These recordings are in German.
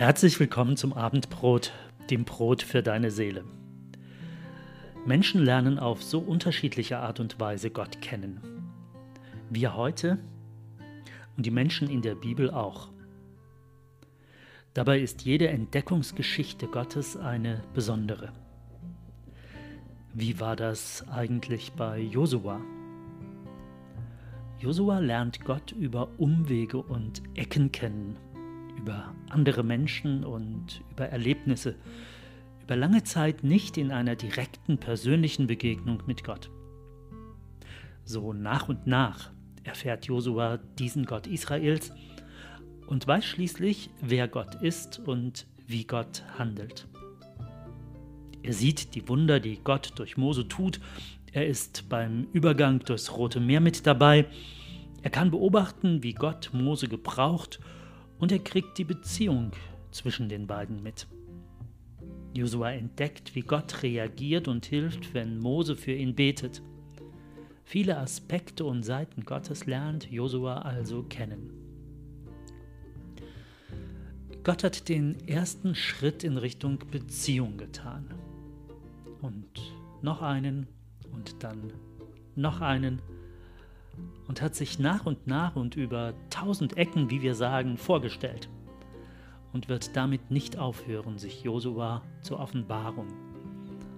Herzlich willkommen zum Abendbrot, dem Brot für deine Seele. Menschen lernen auf so unterschiedliche Art und Weise Gott kennen. Wir heute und die Menschen in der Bibel auch. Dabei ist jede Entdeckungsgeschichte Gottes eine besondere. Wie war das eigentlich bei Josua? Josua lernt Gott über Umwege und Ecken kennen, über andere Menschen und über Erlebnisse, über lange Zeit nicht in einer direkten persönlichen Begegnung mit Gott. So nach und nach erfährt Josua diesen Gott Israels und weiß schließlich, wer Gott ist und wie Gott handelt. Er sieht die Wunder, die Gott durch Mose tut er ist beim Übergang durchs Rote Meer mit dabei. Er kann beobachten, wie Gott Mose gebraucht und er kriegt die Beziehung zwischen den beiden mit. Josua entdeckt, wie Gott reagiert und hilft, wenn Mose für ihn betet. Viele Aspekte und Seiten Gottes lernt Josua also kennen. Gott hat den ersten Schritt in Richtung Beziehung getan. Und noch einen und dann noch einen und hat sich nach und nach und über tausend Ecken, wie wir sagen, vorgestellt und wird damit nicht aufhören, sich Josua zur Offenbarung.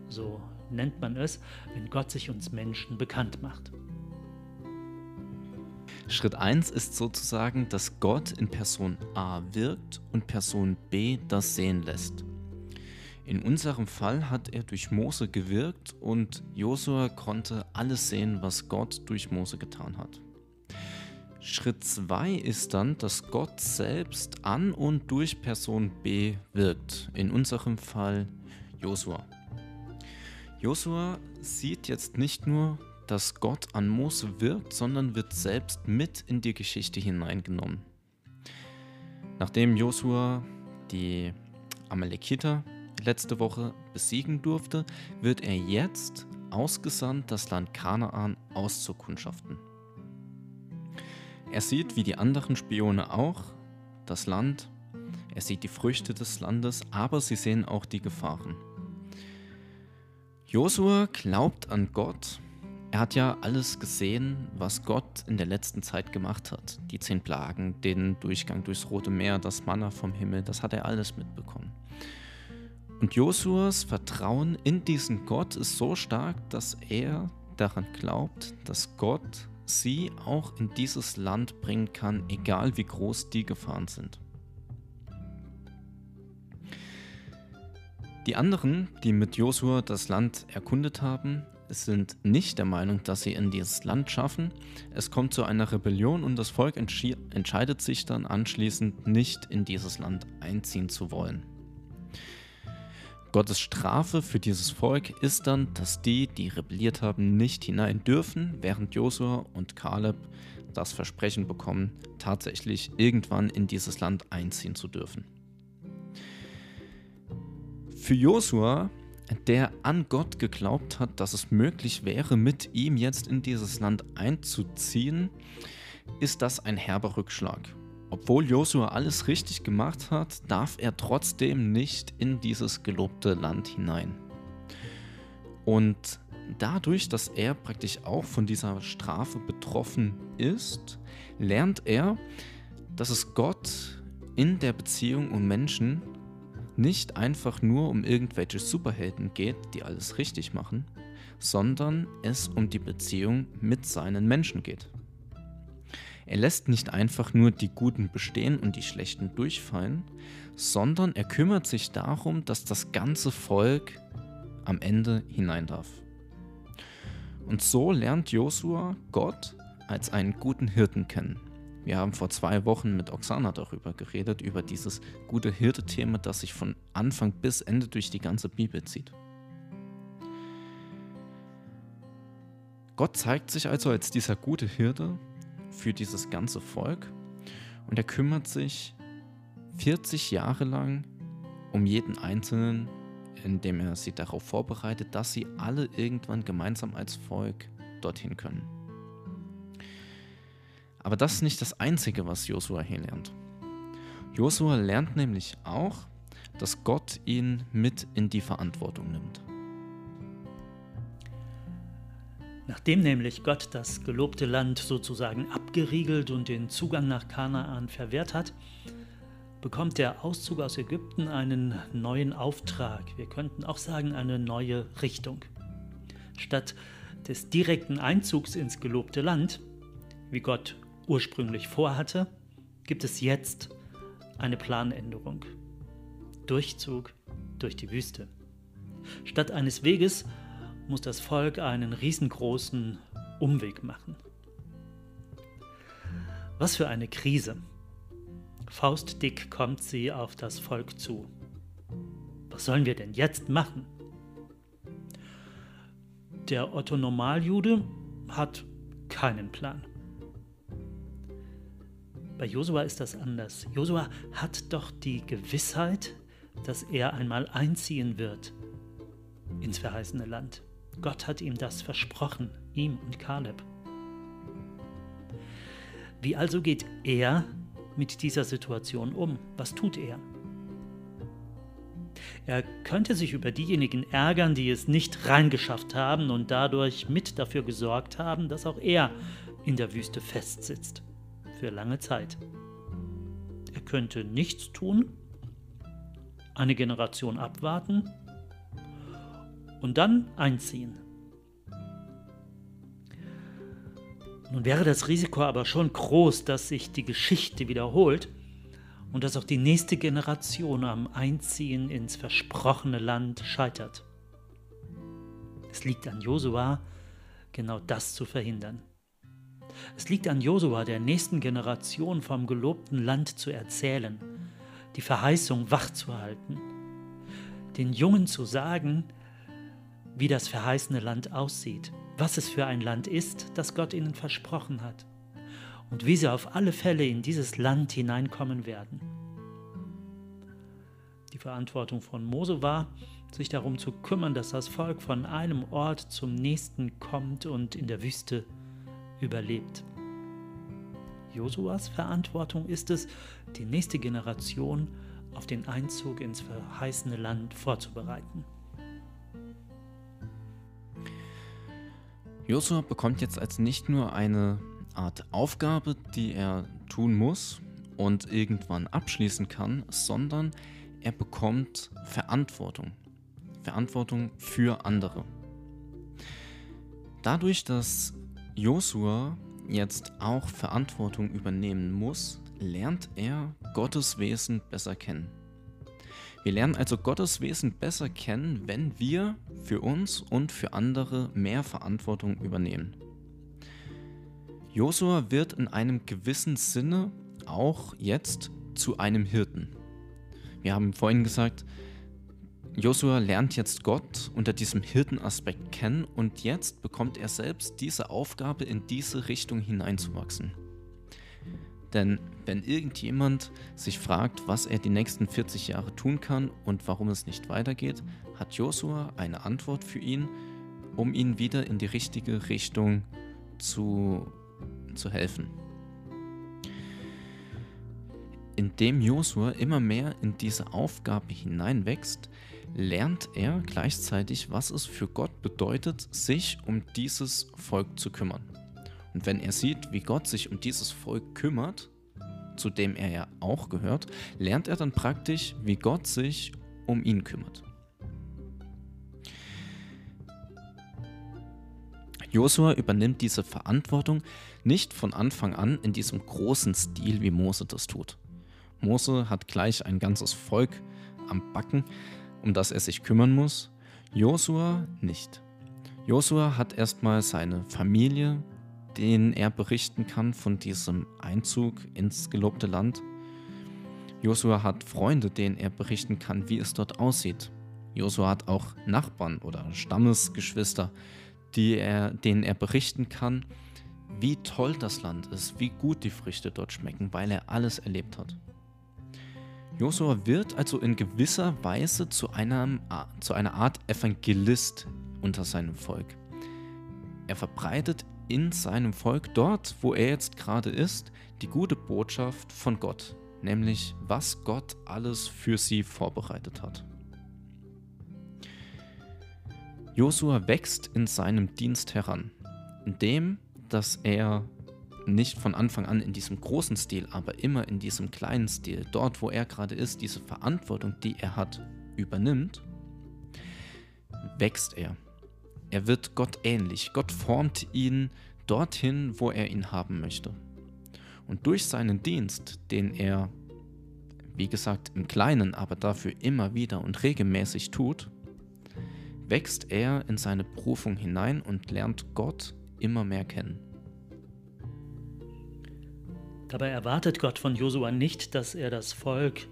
So nennt man es, wenn Gott sich uns Menschen bekannt macht. Schritt 1 ist sozusagen, dass Gott in Person A wirkt und Person B das sehen lässt. In unserem Fall hat er durch Mose gewirkt und Josua konnte alles sehen, was Gott durch Mose getan hat. Schritt 2 ist dann, dass Gott selbst an und durch Person B wirkt. In unserem Fall Josua. Josua sieht jetzt nicht nur, dass Gott an Mose wirkt, sondern wird selbst mit in die Geschichte hineingenommen. Nachdem Josua die Amalekiter letzte Woche besiegen durfte, wird er jetzt ausgesandt, das Land Kanaan auszukundschaften. Er sieht, wie die anderen Spione auch, das Land, er sieht die Früchte des Landes, aber sie sehen auch die Gefahren. Josua glaubt an Gott. Er hat ja alles gesehen, was Gott in der letzten Zeit gemacht hat. Die zehn Plagen, den Durchgang durchs Rote Meer, das Manna vom Himmel, das hat er alles mitbekommen. Und Josuas Vertrauen in diesen Gott ist so stark, dass er daran glaubt, dass Gott sie auch in dieses Land bringen kann, egal wie groß die Gefahren sind. Die anderen, die mit Josua das Land erkundet haben, sind nicht der Meinung, dass sie in dieses Land schaffen. Es kommt zu einer Rebellion und das Volk entscheidet sich dann anschließend nicht in dieses Land einziehen zu wollen. Gottes Strafe für dieses Volk ist dann, dass die, die rebelliert haben, nicht hinein dürfen, während Josua und Kaleb das Versprechen bekommen, tatsächlich irgendwann in dieses Land einziehen zu dürfen. Für Josua, der an Gott geglaubt hat, dass es möglich wäre, mit ihm jetzt in dieses Land einzuziehen, ist das ein herber Rückschlag. Obwohl Josua alles richtig gemacht hat, darf er trotzdem nicht in dieses gelobte Land hinein. Und dadurch, dass er praktisch auch von dieser Strafe betroffen ist, lernt er, dass es Gott in der Beziehung um Menschen nicht einfach nur um irgendwelche Superhelden geht, die alles richtig machen, sondern es um die Beziehung mit seinen Menschen geht. Er lässt nicht einfach nur die Guten bestehen und die Schlechten durchfallen, sondern er kümmert sich darum, dass das ganze Volk am Ende hinein darf. Und so lernt Josua Gott als einen guten Hirten kennen. Wir haben vor zwei Wochen mit Oksana darüber geredet, über dieses gute Hirte-Thema, das sich von Anfang bis Ende durch die ganze Bibel zieht. Gott zeigt sich also als dieser gute Hirte, für dieses ganze Volk und er kümmert sich 40 Jahre lang um jeden Einzelnen, indem er sie darauf vorbereitet, dass sie alle irgendwann gemeinsam als Volk dorthin können. Aber das ist nicht das Einzige, was Josua hier lernt. Josua lernt nämlich auch, dass Gott ihn mit in die Verantwortung Nachdem nämlich Gott das gelobte Land sozusagen abgeriegelt und den Zugang nach Kanaan verwehrt hat, bekommt der Auszug aus Ägypten einen neuen Auftrag. Wir könnten auch sagen, eine neue Richtung. Statt des direkten Einzugs ins gelobte Land, wie Gott ursprünglich vorhatte, gibt es jetzt eine Planänderung. Durchzug durch die Wüste. Statt eines Weges muss das Volk einen riesengroßen Umweg machen. Was für eine Krise. Faustdick kommt sie auf das Volk zu. Was sollen wir denn jetzt machen? Der Otto Normaljude hat keinen Plan. Bei Josua ist das anders. Josua hat doch die Gewissheit, dass er einmal einziehen wird ins verheißene Land. Gott hat ihm das versprochen, ihm und Kaleb. Wie also geht er mit dieser Situation um? Was tut er? Er könnte sich über diejenigen ärgern, die es nicht reingeschafft haben und dadurch mit dafür gesorgt haben, dass auch er in der Wüste festsitzt. Für lange Zeit. Er könnte nichts tun, eine Generation abwarten und dann einziehen. Nun wäre das Risiko aber schon groß, dass sich die Geschichte wiederholt und dass auch die nächste Generation am Einziehen ins versprochene Land scheitert. Es liegt an Josua, genau das zu verhindern. Es liegt an Josua, der nächsten Generation vom gelobten Land zu erzählen, die Verheißung wachzuhalten, den Jungen zu sagen, wie das verheißene Land aussieht, was es für ein Land ist, das Gott ihnen versprochen hat und wie sie auf alle Fälle in dieses Land hineinkommen werden. Die Verantwortung von Mose war, sich darum zu kümmern, dass das Volk von einem Ort zum nächsten kommt und in der Wüste überlebt. Josuas Verantwortung ist es, die nächste Generation auf den Einzug ins verheißene Land vorzubereiten. Josua bekommt jetzt als nicht nur eine Art Aufgabe, die er tun muss und irgendwann abschließen kann, sondern er bekommt Verantwortung. Verantwortung für andere. Dadurch, dass Josua jetzt auch Verantwortung übernehmen muss, lernt er Gottes Wesen besser kennen. Wir lernen also Gottes Wesen besser kennen, wenn wir für uns und für andere mehr Verantwortung übernehmen. Josua wird in einem gewissen Sinne auch jetzt zu einem Hirten. Wir haben vorhin gesagt, Josua lernt jetzt Gott unter diesem Hirtenaspekt kennen und jetzt bekommt er selbst diese Aufgabe, in diese Richtung hineinzuwachsen. Denn wenn irgendjemand sich fragt, was er die nächsten 40 Jahre tun kann und warum es nicht weitergeht, hat Josua eine Antwort für ihn, um ihn wieder in die richtige Richtung zu, zu helfen. Indem Josua immer mehr in diese Aufgabe hineinwächst, lernt er gleichzeitig, was es für Gott bedeutet, sich um dieses Volk zu kümmern. Und wenn er sieht, wie Gott sich um dieses Volk kümmert, zu dem er ja auch gehört, lernt er dann praktisch, wie Gott sich um ihn kümmert. Josua übernimmt diese Verantwortung nicht von Anfang an in diesem großen Stil, wie Mose das tut. Mose hat gleich ein ganzes Volk am Backen, um das er sich kümmern muss. Josua nicht. Josua hat erstmal seine Familie, denen er berichten kann von diesem Einzug ins gelobte Land. Josua hat Freunde, denen er berichten kann, wie es dort aussieht. Josua hat auch Nachbarn oder Stammesgeschwister, die er, denen er berichten kann, wie toll das Land ist, wie gut die Früchte dort schmecken, weil er alles erlebt hat. Josua wird also in gewisser Weise zu, einem, zu einer Art Evangelist unter seinem Volk. Er verbreitet in seinem Volk dort, wo er jetzt gerade ist, die gute Botschaft von Gott, nämlich was Gott alles für sie vorbereitet hat. Josua wächst in seinem Dienst heran, indem dass er nicht von Anfang an in diesem großen Stil, aber immer in diesem kleinen Stil, dort wo er gerade ist, diese Verantwortung, die er hat, übernimmt, wächst er. Er wird Gott ähnlich. Gott formt ihn dorthin, wo er ihn haben möchte. Und durch seinen Dienst, den er, wie gesagt, im Kleinen, aber dafür immer wieder und regelmäßig tut, wächst er in seine Berufung hinein und lernt Gott immer mehr kennen. Dabei erwartet Gott von Josua nicht, dass er das Volk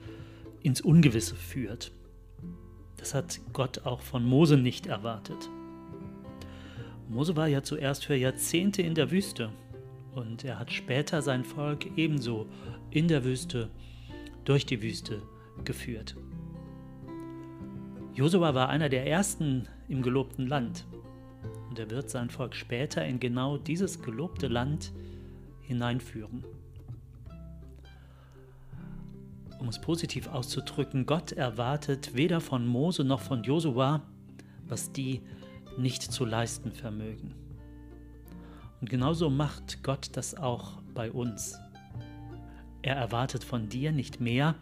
ins Ungewisse führt. Das hat Gott auch von Mose nicht erwartet. Mose war ja zuerst für Jahrzehnte in der Wüste und er hat später sein Volk ebenso in der Wüste, durch die Wüste geführt. Josua war einer der ersten im gelobten Land und er wird sein Volk später in genau dieses gelobte Land hineinführen. Um es positiv auszudrücken, Gott erwartet weder von Mose noch von Josua, was die nicht zu leisten vermögen. Und genauso macht Gott das auch bei uns. Er erwartet von dir nicht mehr,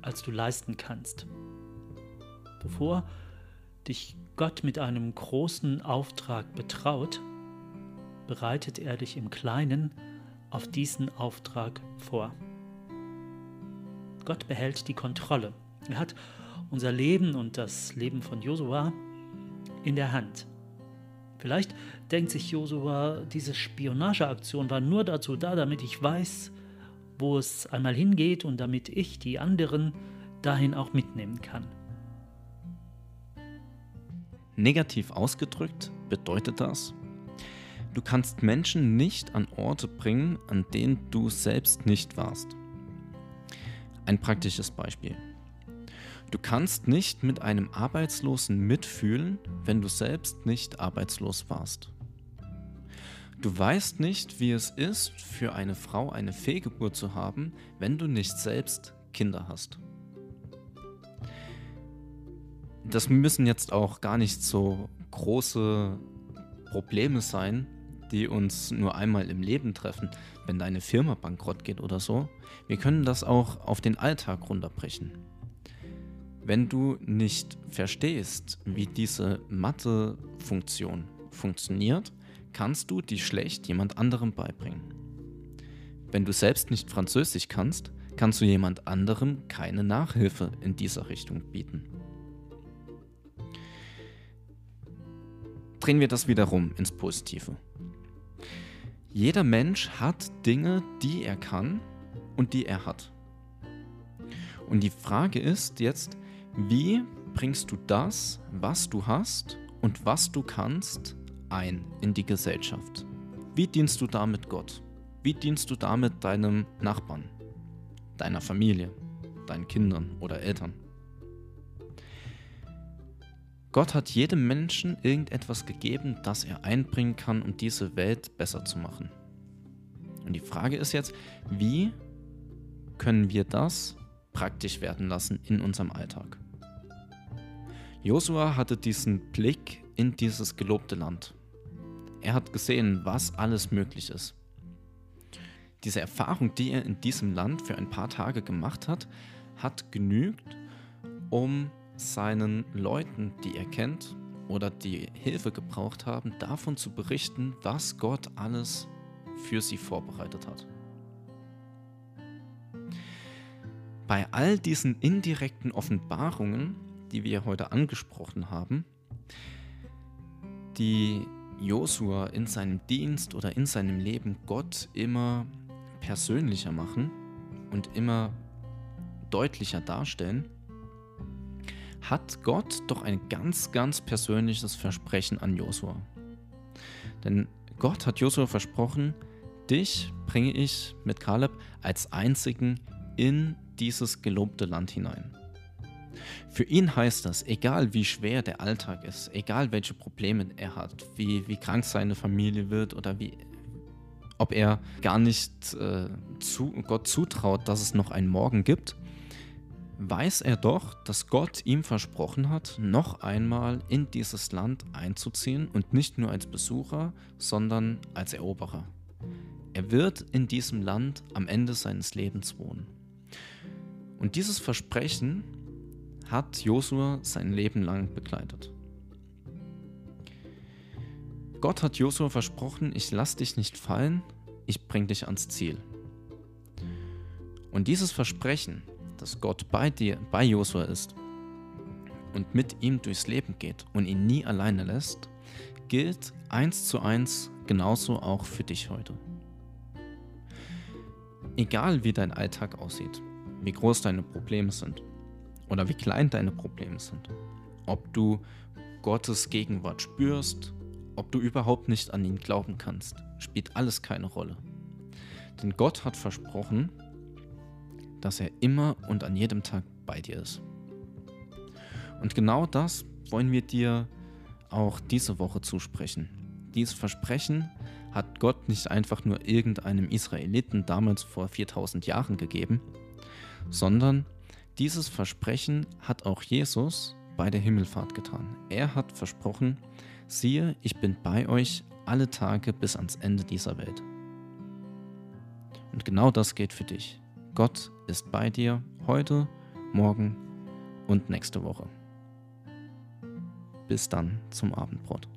als du leisten kannst. Bevor dich Gott mit einem großen Auftrag betraut, bereitet er dich im Kleinen auf diesen Auftrag vor. Gott behält die Kontrolle. Er hat unser Leben und das Leben von Josua in der Hand. Vielleicht denkt sich Josua, diese Spionageaktion war nur dazu da, damit ich weiß, wo es einmal hingeht und damit ich die anderen dahin auch mitnehmen kann. Negativ ausgedrückt bedeutet das, du kannst Menschen nicht an Orte bringen, an denen du selbst nicht warst. Ein praktisches Beispiel. Du kannst nicht mit einem Arbeitslosen mitfühlen, wenn du selbst nicht arbeitslos warst. Du weißt nicht, wie es ist, für eine Frau eine Fehlgeburt zu haben, wenn du nicht selbst Kinder hast das müssen jetzt auch gar nicht so große Probleme sein, die uns nur einmal im Leben treffen, wenn deine Firma bankrott geht oder so. Wir können das auch auf den Alltag runterbrechen. Wenn du nicht verstehst, wie diese Mathe-Funktion funktioniert, kannst du die schlecht jemand anderem beibringen. Wenn du selbst nicht Französisch kannst, kannst du jemand anderem keine Nachhilfe in dieser Richtung bieten. drehen wir das wieder rum ins Positive. Jeder Mensch hat Dinge, die er kann und die er hat. Und die Frage ist jetzt, wie bringst du das, was du hast und was du kannst, ein in die Gesellschaft? Wie dienst du damit Gott? Wie dienst du damit deinem Nachbarn, deiner Familie, deinen Kindern oder Eltern? Gott hat jedem Menschen irgendetwas gegeben, das er einbringen kann, um diese Welt besser zu machen. Und die Frage ist jetzt, wie können wir das praktisch werden lassen in unserem Alltag? Josua hatte diesen Blick in dieses gelobte Land. Er hat gesehen, was alles möglich ist. Diese Erfahrung, die er in diesem Land für ein paar Tage gemacht hat, hat genügt, um seinen Leuten, die er kennt oder die Hilfe gebraucht haben, davon zu berichten, was Gott alles für sie vorbereitet hat. Bei all diesen indirekten Offenbarungen, die wir heute angesprochen haben, die Josua in seinem Dienst oder in seinem Leben Gott immer persönlicher machen und immer deutlicher darstellen, hat Gott doch ein ganz, ganz persönliches Versprechen an Josua. Denn Gott hat Josua versprochen, dich bringe ich mit Kaleb als einzigen in dieses gelobte Land hinein. Für ihn heißt das, egal wie schwer der Alltag ist, egal welche Probleme er hat, wie, wie krank seine Familie wird oder wie ob er gar nicht äh, zu, Gott zutraut, dass es noch einen Morgen gibt, weiß er doch, dass Gott ihm versprochen hat, noch einmal in dieses Land einzuziehen und nicht nur als Besucher, sondern als Eroberer. Er wird in diesem Land am Ende seines Lebens wohnen. Und dieses Versprechen hat Josua sein Leben lang begleitet. Gott hat Josua versprochen, ich lass dich nicht fallen, ich bring dich ans Ziel. Und dieses Versprechen, dass Gott bei dir, bei Josua ist und mit ihm durchs Leben geht und ihn nie alleine lässt, gilt eins zu eins genauso auch für dich heute. Egal wie dein Alltag aussieht, wie groß deine Probleme sind oder wie klein deine Probleme sind, ob du Gottes Gegenwart spürst ob du überhaupt nicht an ihn glauben kannst, spielt alles keine Rolle. Denn Gott hat versprochen, dass er immer und an jedem Tag bei dir ist. Und genau das wollen wir dir auch diese Woche zusprechen. Dieses Versprechen hat Gott nicht einfach nur irgendeinem Israeliten damals vor 4000 Jahren gegeben, sondern dieses Versprechen hat auch Jesus bei der Himmelfahrt getan. Er hat versprochen, siehe, ich bin bei euch alle Tage bis ans Ende dieser Welt. Und genau das geht für dich. Gott ist bei dir heute, morgen und nächste Woche. Bis dann zum Abendbrot.